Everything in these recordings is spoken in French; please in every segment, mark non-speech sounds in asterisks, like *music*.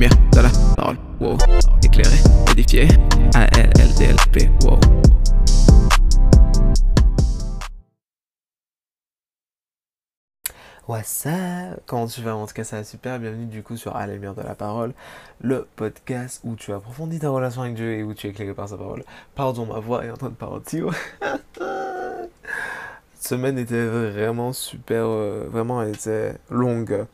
lumière de la parole, wow. Éclairé, édifié, A-L-L-D-L-P, wow. What's up? Comment tu vas? En tout cas, ça va super. Bienvenue du coup sur À la lumière de la parole, le podcast où tu approfondis ta relation avec Dieu et où tu es éclairé par sa parole. Pardon, ma voix est en train de partir. *laughs* Semaine était vraiment super, euh, vraiment elle était longue,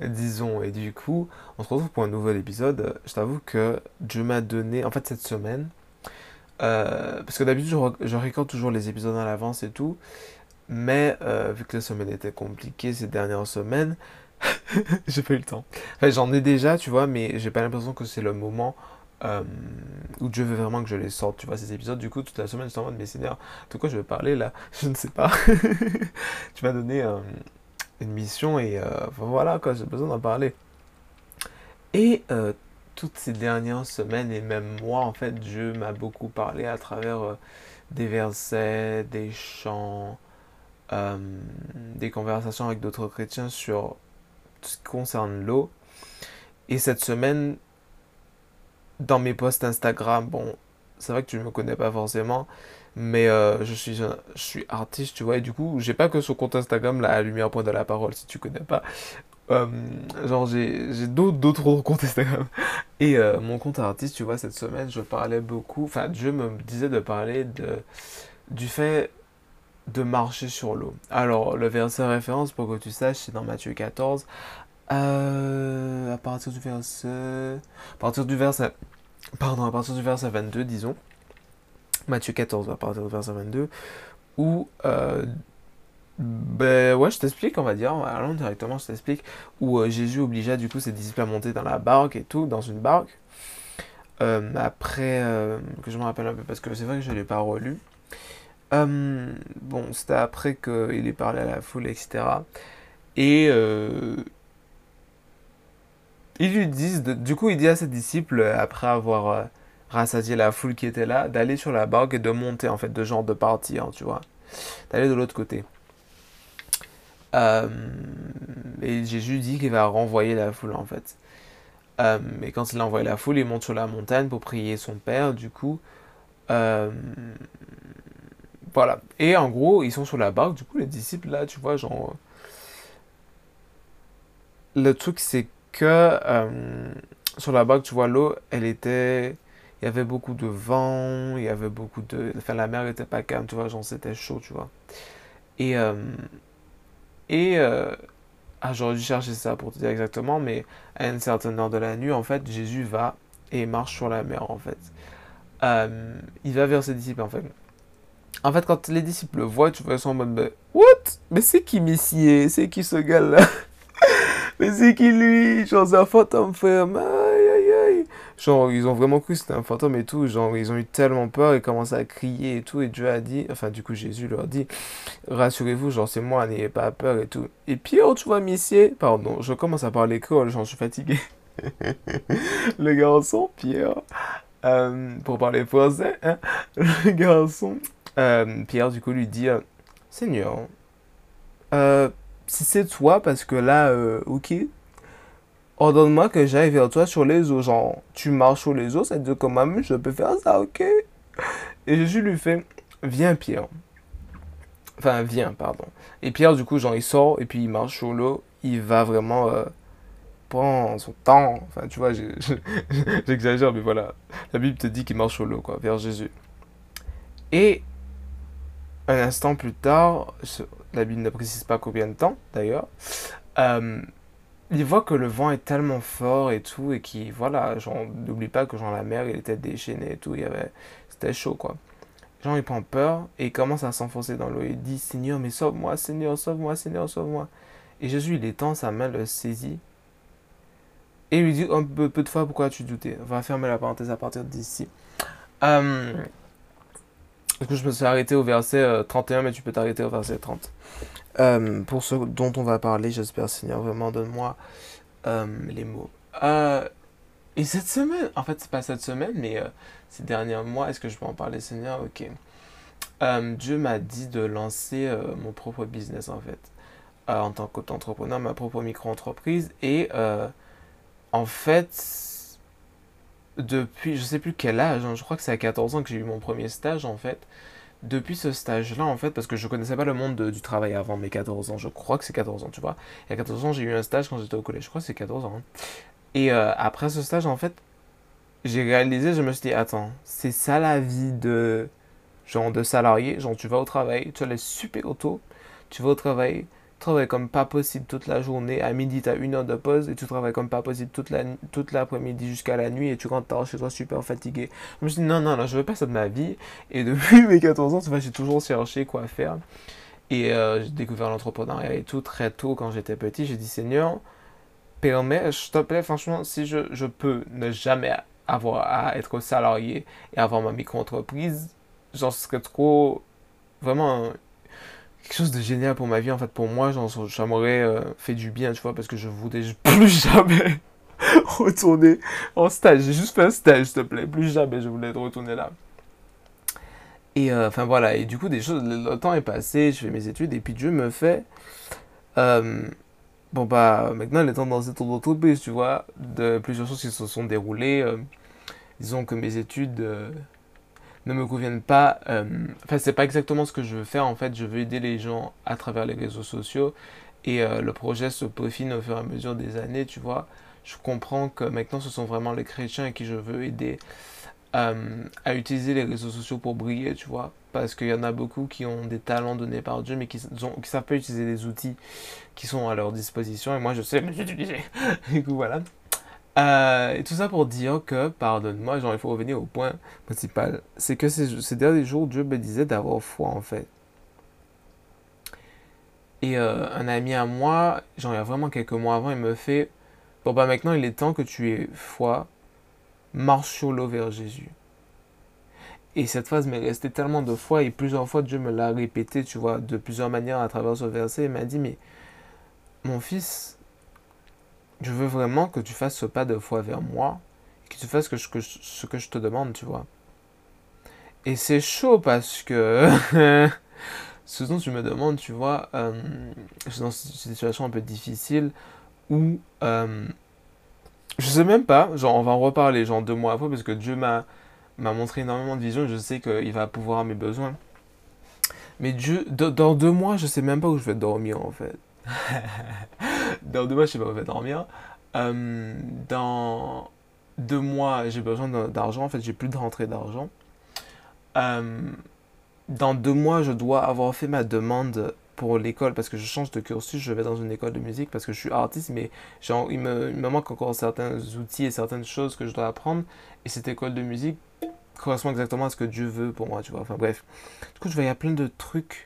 disons. Et du coup, on se retrouve pour un nouvel épisode. Je t'avoue que Dieu m'a donné, en fait, cette semaine, euh, parce que d'habitude, je, je récorde toujours les épisodes à l'avance et tout. Mais euh, vu que la semaine était compliquée ces dernières semaines, *laughs* j'ai pas eu le temps. J'en ai déjà, tu vois, mais j'ai pas l'impression que c'est le moment euh, où Dieu veut vraiment que je les sorte, tu vois, ces épisodes. Du coup, toute la semaine, j'étais en mode, mais Seigneur, de quoi je vais parler là? *laughs* Je ne sais pas. *laughs* tu m'as donné euh, une mission et euh, voilà, quoi, j'ai besoin d'en parler. Et euh, toutes ces dernières semaines et même moi, en fait, Dieu m'a beaucoup parlé à travers des versets, des chants des conversations avec d'autres chrétiens sur ce qui concerne l'eau. Et cette semaine, dans mes posts Instagram, bon, c'est vrai que tu ne me connais pas forcément, mais euh, je suis je suis artiste, tu vois, et du coup, j'ai pas que ce compte Instagram, à Lumière Point de la Parole, si tu connais pas. Euh, genre, j'ai d'autres d'autres autres comptes Instagram. *laughs* Et euh, mon compte artiste, tu vois, cette semaine, je parlais beaucoup, enfin, Dieu me disait de parler de, du fait de marcher sur l'eau. Alors, le verset référence, pour que tu saches, c'est dans Matthieu 14. Euh, à partir du verset... À partir du verset... Pardon, à partir du verset 22, disons. Matthieu 14, à partir du verset 22. Où... euh, ben ouais, je t'explique, on va dire. Allons directement, je t'explique. Où euh, Jésus obligea du coup ses disciples à monter dans la barque et tout, dans une barque. Euh, après, que je me rappelle un peu, parce que c'est vrai que je ne l'ai pas relu. Bon, c'était après qu'il ait parlé à la foule, etc. Et ils lui disent, du coup, il dit à ses disciples, euh, après avoir euh, rassasié la foule qui était là, d'aller sur la barque et de monter, en fait, de genre de partir, tu vois, d'aller de l'autre côté. Euh, et Jésus dit qu'il va renvoyer la foule, en fait. Euh, et quand il a envoyé la foule, il monte sur la montagne pour prier son Père, du coup. Voilà. Et en gros, ils sont sur la barque. Du coup, les disciples, là, tu vois, genre. Le truc, c'est que euh, sur la barque, tu vois, l'eau, elle était. Il y avait beaucoup de vent, il y avait beaucoup de. Enfin, la mer était pas calme, tu vois, genre, c'était chaud, tu vois. Et. euh, et. euh, ah, j'aurais dû chercher ça pour te dire exactement, mais à une certaine heure de la nuit, en fait, Jésus va et marche sur la mer, en fait. Il va vers ses disciples, en fait. En fait, quand les disciples le voient, tu vois, ils sont en mode, What? Mais c'est qui Messie? C'est qui ce gars-là? Mais c'est qui lui? Genre, c'est un fantôme, frère. Aïe, aïe, aïe. Genre, ils ont vraiment cru que c'était un fantôme et tout. Genre, ils ont eu tellement peur et commencé à crier et tout. Et Dieu a dit, enfin, du coup, Jésus leur dit, rassurez-vous, genre, c'est moi, n'ayez pas peur et tout. Et Pierre, tu vois, Messie, pardon, je commence à parler créole, j'en suis fatigué. *laughs* Le garçon, Pierre, euh, pour parler français, hein, le garçon, euh, Pierre, du coup, lui dit, euh, Seigneur, euh, si c'est toi, parce que là, euh, ok, ordonne-moi que j'aille vers toi sur les eaux. Genre, tu marches sur les eaux, ça veut dire que moi-même, je peux faire ça, ok? Et Jésus lui fait, viens, Pierre. Enfin, viens, pardon. Et Pierre, du coup, genre, il sort et puis il marche sur l'eau. Il va vraiment euh, prendre son temps. Enfin, tu vois, *laughs* j'exagère, mais voilà. La Bible te dit qu'il marche sur l'eau, quoi, vers Jésus. Et un instant plus tard, la Bible ne précise pas combien de temps d'ailleurs, euh, il voit que le vent est tellement fort et tout, et qui, voilà, n'oublie pas que genre la mer, il était déchaîné et tout, il y avait, c'était chaud quoi. Genre, il prend peur et il commence à s'enfoncer dans l'eau. Il dit, Seigneur, mais sauve-moi, Seigneur, sauve-moi, Seigneur, sauve-moi. Et Jésus, il étend sa main, le saisit, et il lui dit, un peu, peu de fois, pourquoi tu doutais? On va fermer la parenthèse à partir d'ici. Euh, du coup, je me suis arrêté au verset euh, 31, mais tu peux t'arrêter au verset 30. Euh, pour ce dont on va parler, j'espère, Seigneur, vraiment, donne-moi euh, les mots. Euh, et cette semaine, en fait, c'est pas cette semaine, mais euh, ces derniers mois, est-ce que je peux en parler, Seigneur? Ok. Euh, Dieu m'a dit de lancer euh, mon propre business, en fait. Euh, en tant qu'auto-entrepreneur, ma propre micro-entreprise. Et euh, en fait, depuis, je sais plus quel âge, hein, je crois que c'est à 14 ans que j'ai eu mon premier stage, en fait. Depuis ce stage-là, en fait, parce que je connaissais pas le monde du travail avant mes 14 ans, je crois que c'est 14 ans, tu vois. Y a 14 ans, j'ai eu un stage quand j'étais au collège, je crois que c'est 14 ans. Hein. Et euh, après ce stage, en fait, j'ai réalisé, je me suis dit, attends, c'est ça la vie de, genre, de salarié. Genre, tu vas au travail, tu les super auto, tu vas au travail, tu travailles comme pas possible toute la journée. À midi, tu as une heure de pause et tu travailles comme pas possible toute la toute l'après-midi jusqu'à la nuit et tu rentres chez toi super fatigué. Je me suis dit, non, non, non, je veux pas ça de ma vie. Et depuis *laughs* mes 14 ans, vois, j'ai toujours cherché quoi faire. Et euh, j'ai découvert l'entrepreneuriat et tout très tôt quand j'étais petit. J'ai dit, Seigneur, permets, je te plaît, franchement, si je, je peux ne jamais avoir à être salarié et avoir ma micro-entreprise, genre, ce serait trop, vraiment, quelque chose de génial pour ma vie, en fait, pour moi, genre, ça euh, fait du bien, tu vois, parce que je voudrais *laughs* plus jamais retourner en stage. J'ai juste fait un stage, s'il te plaît, plus jamais je voulais retourner là. Et euh, enfin voilà, et du coup, des choses, le, temps est passé, je fais mes études, et puis Dieu me fait. Euh, bon, bah, maintenant, il est temps dans cette entreprise, tu vois, de plusieurs choses qui se sont déroulées disons que mes études ne me conviennent pas. Euh, enfin, c'est pas exactement ce que je veux faire. En fait, je veux aider les gens à travers les réseaux sociaux. Et euh, le projet se peaufine au fur et à mesure des années, tu vois. Je comprends que maintenant, ce sont vraiment les chrétiens à qui je veux aider à utiliser les réseaux sociaux pour briller, tu vois. Parce qu'il y en a beaucoup qui ont des talents donnés par Dieu, mais qui ne savent pas utiliser les outils qui sont à leur disposition. Et moi, je sais les utiliser. *laughs* du coup, voilà. Euh, et tout ça pour dire que, pardonne-moi, genre, il faut revenir au point principal. C'est que ces, derniers jours, Dieu me disait d'avoir foi, en fait. Et euh, un ami à moi, genre, il y a vraiment quelques mois avant, il me fait Bon, bah maintenant, il est temps que tu aies foi, marche sur l'eau vers Jésus. Et cette phrase m'est restée tellement de fois, et plusieurs fois, Dieu me l'a répété, tu vois, de plusieurs manières à travers ce verset. Il m'a dit Mais, mon fils, je veux vraiment que tu fasses ce pas de foi vers moi, que tu fasses ce que je te demande, tu vois. Et c'est chaud parce que *laughs* ce tu me demandes, tu vois, euh, je suis dans une situation un peu difficile où euh, je sais même pas, genre on va en reparler genre deux mois après parce que Dieu m'a m'a montré énormément de vision et je sais qu'il va pouvoir à mes besoins. Mais Dieu, dans deux mois, je sais même pas où je vais dormir en fait. *laughs* dans deux mois, je sais pas où je vais dormir. Euh, dans deux mois, j'ai besoin d'argent. En fait, j'ai plus de rentrée d'argent. Euh, dans deux mois, je dois avoir fait ma demande pour l'école parce que je change de cursus. Je vais dans une école de musique parce que je suis artiste, mais il, me, manque encore certains outils et certaines choses que je dois apprendre. Et cette école de musique correspond exactement à ce que Dieu veut pour moi, tu vois. Enfin bref. Du coup, je vois, il y a plein de trucs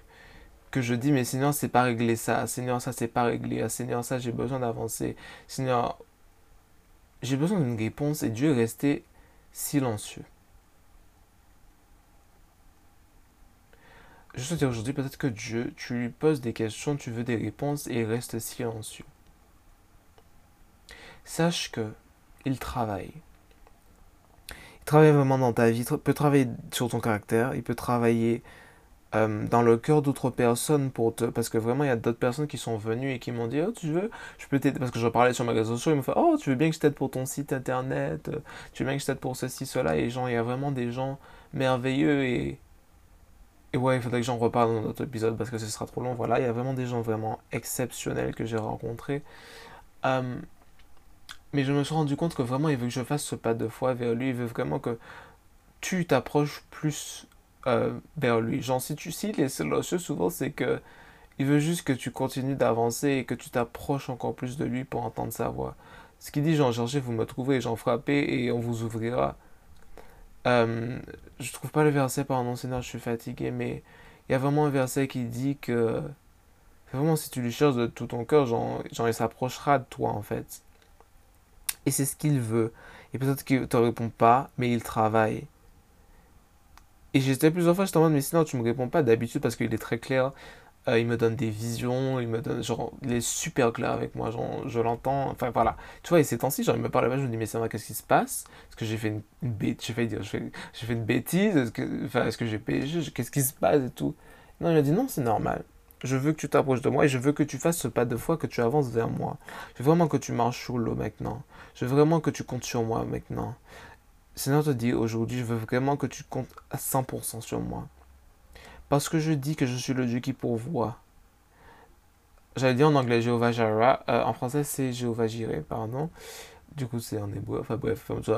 que je dis, mais Seigneur, c'est pas réglé ça. Seigneur, ça, c'est pas réglé. Seigneur, ça, j'ai besoin d'avancer. Seigneur, j'ai besoin d'une réponse et Dieu est resté silencieux. Je veux dire aujourd'hui, peut-être que Dieu, tu lui poses des questions, tu veux des réponses et il reste silencieux. Sache que il travaille. Il travaille vraiment dans ta vie, il peut travailler sur ton caractère, il peut travailler euh, dans le cœur d'autres personnes pour te parce que vraiment il y a d'autres personnes qui sont venues et qui m'ont dit oh tu veux je peux t'aider parce que je parlais sur mes réseaux sociaux ils m'ont fait oh tu veux bien que je t'aide pour ton site internet tu veux bien que je t'aide pour ceci cela et genre il y a vraiment des gens merveilleux et et ouais il faudrait que j'en reparle dans notre épisode parce que ce sera trop long. Voilà il y a vraiment des gens vraiment exceptionnels que j'ai rencontrés. Euh, mais je me suis rendu compte que vraiment il veut que je fasse ce pas de foi vers lui il veut vraiment que tu t'approches plus euh, vers lui. Genre, si tu cites les silencieux, souvent, c'est que il veut juste que tu continues d'avancer et que tu t'approches encore plus de lui pour entendre sa voix. Ce qu'il dit, genre, cherchez, vous me trouverez, j'en frappez et on vous ouvrira. Euh, je trouve pas le verset, pardon, Seigneur, je suis fatigué, mais il y a vraiment un verset qui dit que vraiment, si tu lui cherches de tout ton cœur, genre, il s'approchera de toi, en fait. Et c'est ce qu'il veut. Et peut-être qu'il te répond pas, mais il travaille. Et j'étais plusieurs fois, je en mode, mais sinon tu me réponds pas d'habitude parce qu'il est très clair. Euh, il me donne des visions, il me donne, genre, il est super clair avec moi, genre, je l'entends, enfin voilà. Tu vois, et ces temps-ci, genre, il me parle là je me dis, mais c'est vrai, qu'est-ce qui se passe? Est-ce que j'ai fait une, bêtise J'ai fait, dire, j'ai fait une bêtise? Est-ce que, enfin, est-ce que j'ai péché? Qu'est-ce qui se passe et tout? Non, il m'a dit, non, c'est normal. Je veux que tu t'approches de moi et je veux que tu fasses ce pas de foi, que tu avances vers moi. Je veux vraiment que tu marches sur l'eau maintenant. Je veux vraiment que tu comptes sur moi maintenant. Seigneur te dit aujourd'hui, je veux vraiment que tu comptes à 100% sur moi. Parce que je dis que je suis le Dieu qui pourvoit. J'allais dire en anglais Jéhovah Jireh, euh, en français c'est Jéhovah Jireh, pardon. Du coup c'est en hébreu, enfin bref, je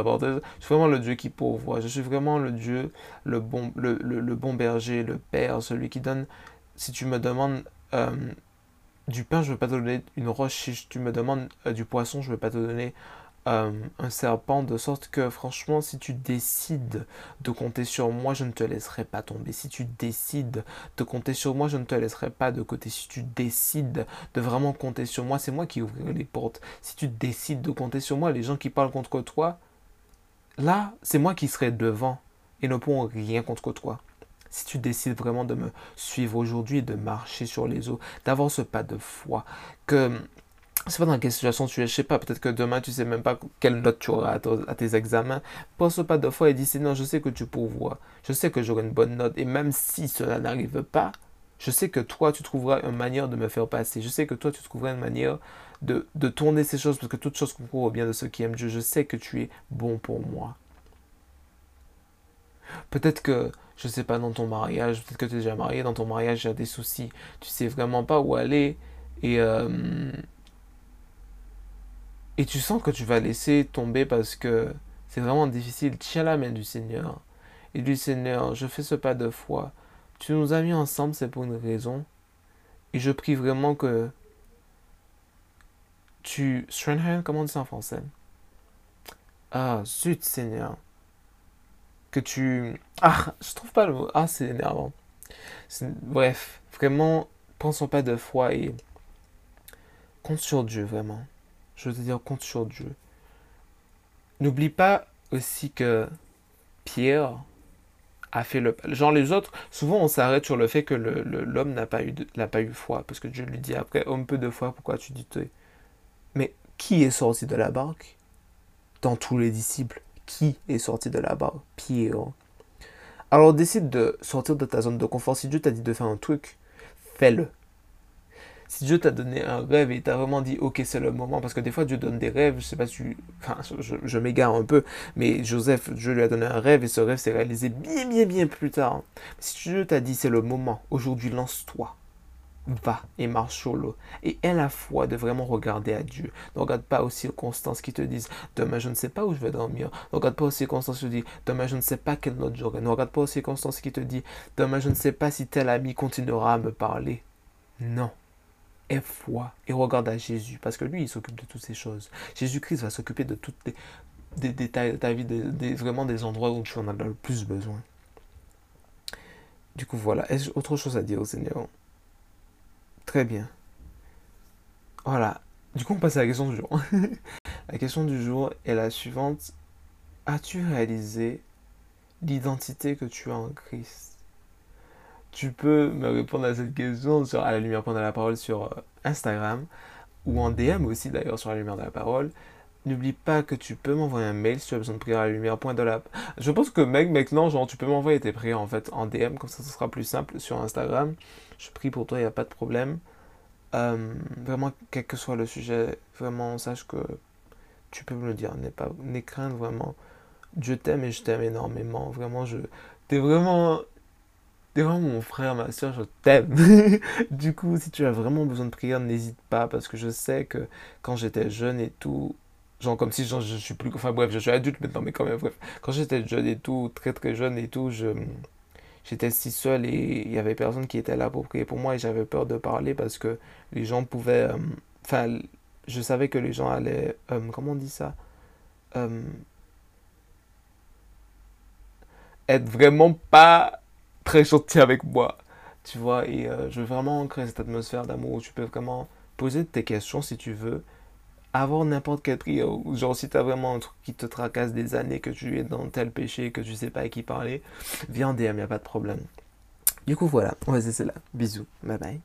suis vraiment le Dieu qui pourvoit. Je suis vraiment le Dieu, le bon, le, le, bon berger, le Père, celui qui donne. Si tu me demandes euh, du pain, je ne veux pas te donner une roche. Si tu me demandes euh, du poisson, je ne veux pas te donner euh, un serpent, de sorte que franchement, si tu décides de compter sur moi, je ne te laisserai pas tomber. Si tu décides de compter sur moi, je ne te laisserai pas de côté. Si tu décides de vraiment compter sur moi, c'est moi qui ouvrirai les portes. Si tu décides de compter sur moi, les gens qui parlent contre toi, là, c'est moi qui serai devant et ne pourront rien contre toi. Si tu décides vraiment de me suivre aujourd'hui, de marcher sur les eaux, d'avoir ce pas de foi, que c'est pas dans quelle situation tu es, je sais pas, peut-être que demain tu sais même pas quelle note tu auras à, tes examens. Pense pas de fois et dis Seigneur, je sais que tu pourvois, je sais que j'aurai une bonne note, et même si cela n'arrive pas, je sais que toi tu trouveras une manière de me faire passer, je sais que toi tu trouveras une manière de, de tourner ces choses, parce que toutes choses concourent au bien de ceux qui aiment Dieu, je sais que tu es bon pour moi. Peut-être que, je sais pas, dans ton mariage, peut-être que tu es déjà marié, dans ton mariage il y a des soucis, tu sais vraiment pas où aller, et... Euh, et tu sens que tu vas laisser tomber parce que c'est vraiment difficile, tiens la main du Seigneur. Et du Seigneur, je fais ce pas de foi. Tu nous as mis ensemble, c'est pour une raison. Et je prie vraiment que tu strengthen, comment on dit ça en français? Ah, zut Seigneur. Que tu... Ah, je trouve pas le mot. Ah, c'est énervant. Bref, vraiment, prends son pas de foi et compte sur Dieu, vraiment je veux dire, compte sur Dieu. N'oublie pas aussi que Pierre a fait le... Genre les autres, souvent on s'arrête sur le fait que l'homme n'a pas, eu foi, parce que Dieu lui dit après, homme peu de foi, pourquoi tu dis toi Mais qui est sorti de la barque? Dans tous les disciples, qui est sorti de la barque? Pierre. Alors décide de sortir de ta zone de confort. Si Dieu t'a dit de faire un truc, fais-le si Dieu t'a donné un rêve et t'a vraiment dit, ok, c'est le moment, parce que des fois Dieu donne des rêves, je sais pas si tu... Enfin, je, m'égare un peu, mais Joseph, Dieu lui a donné un rêve et ce rêve s'est réalisé bien, bien, bien plus tard. Si Dieu t'a dit, c'est le moment, aujourd'hui, lance-toi va et marche sur l'eau. Et aie la foi de vraiment regarder à Dieu. Ne regarde pas aux circonstances qui te disent demain je ne sais pas où je vais dormir. Ne regarde pas aux circonstances qui te disent demain je ne sais pas quelle note j'aurai. Ne regarde pas aux circonstances qui te disent demain je ne sais pas si tel ami continuera à me parler. Non aie foi et regarde à Jésus, parce que lui, il s'occupe de toutes ces choses. Jésus-Christ va s'occuper de toutes les détails de ta vie, vraiment des endroits où tu en as le plus besoin. Du coup, voilà. Est-ce autre chose à dire au Seigneur? Très bien. Voilà. Du coup, on passe à la question du jour. *laughs* la question du jour est la suivante. As-tu réalisé l'identité que tu as en Christ? Tu peux me répondre à cette question sur À la lumière pendant la parole sur euh, Instagram ou en DM aussi d'ailleurs sur la lumière de la parole. N'oublie pas que tu peux m'envoyer un mail si tu as besoin de prière à la lumière. Point de la... Je pense que mec, maintenant, genre, tu peux m'envoyer tes prières en fait en DM, comme ça ce sera plus simple sur Instagram. Je prie pour toi, il n'y a pas de problème. Vraiment, quel que soit le sujet, vraiment, sache que tu peux me le dire. N'aie pas, n'aie crainte vraiment. Je t'aime et je t'aime énormément. Vraiment, je. T'es vraiment T'es vraiment mon frère, ma soeur, je t'aime. *laughs* du coup, si tu as vraiment besoin de prière, n'hésite pas, parce que je sais que quand j'étais jeune et tout, genre comme si genre, je suis plus... Enfin bref, je suis adulte maintenant, mais quand même, bref. Quand j'étais jeune et tout, très très jeune et tout, je... J'étais si seul et il y avait personne qui était là pour prier pour moi et j'avais peur de parler parce que les gens pouvaient... Euh, enfin, je savais que les gens allaient... Euh, comment on dit ça euh, Être vraiment pas très gentil avec moi. Tu vois, et euh, je veux vraiment créer cette atmosphère d'amour où tu peux vraiment poser tes questions si tu veux, avoir n'importe quelle prière. Genre, si tu as vraiment un truc qui te tracasse des années, que tu es dans tel péché, que tu sais pas à qui parler, viens en DM, y a pas de problème. Du coup, voilà, on va c'est là. Bisous, bye bye.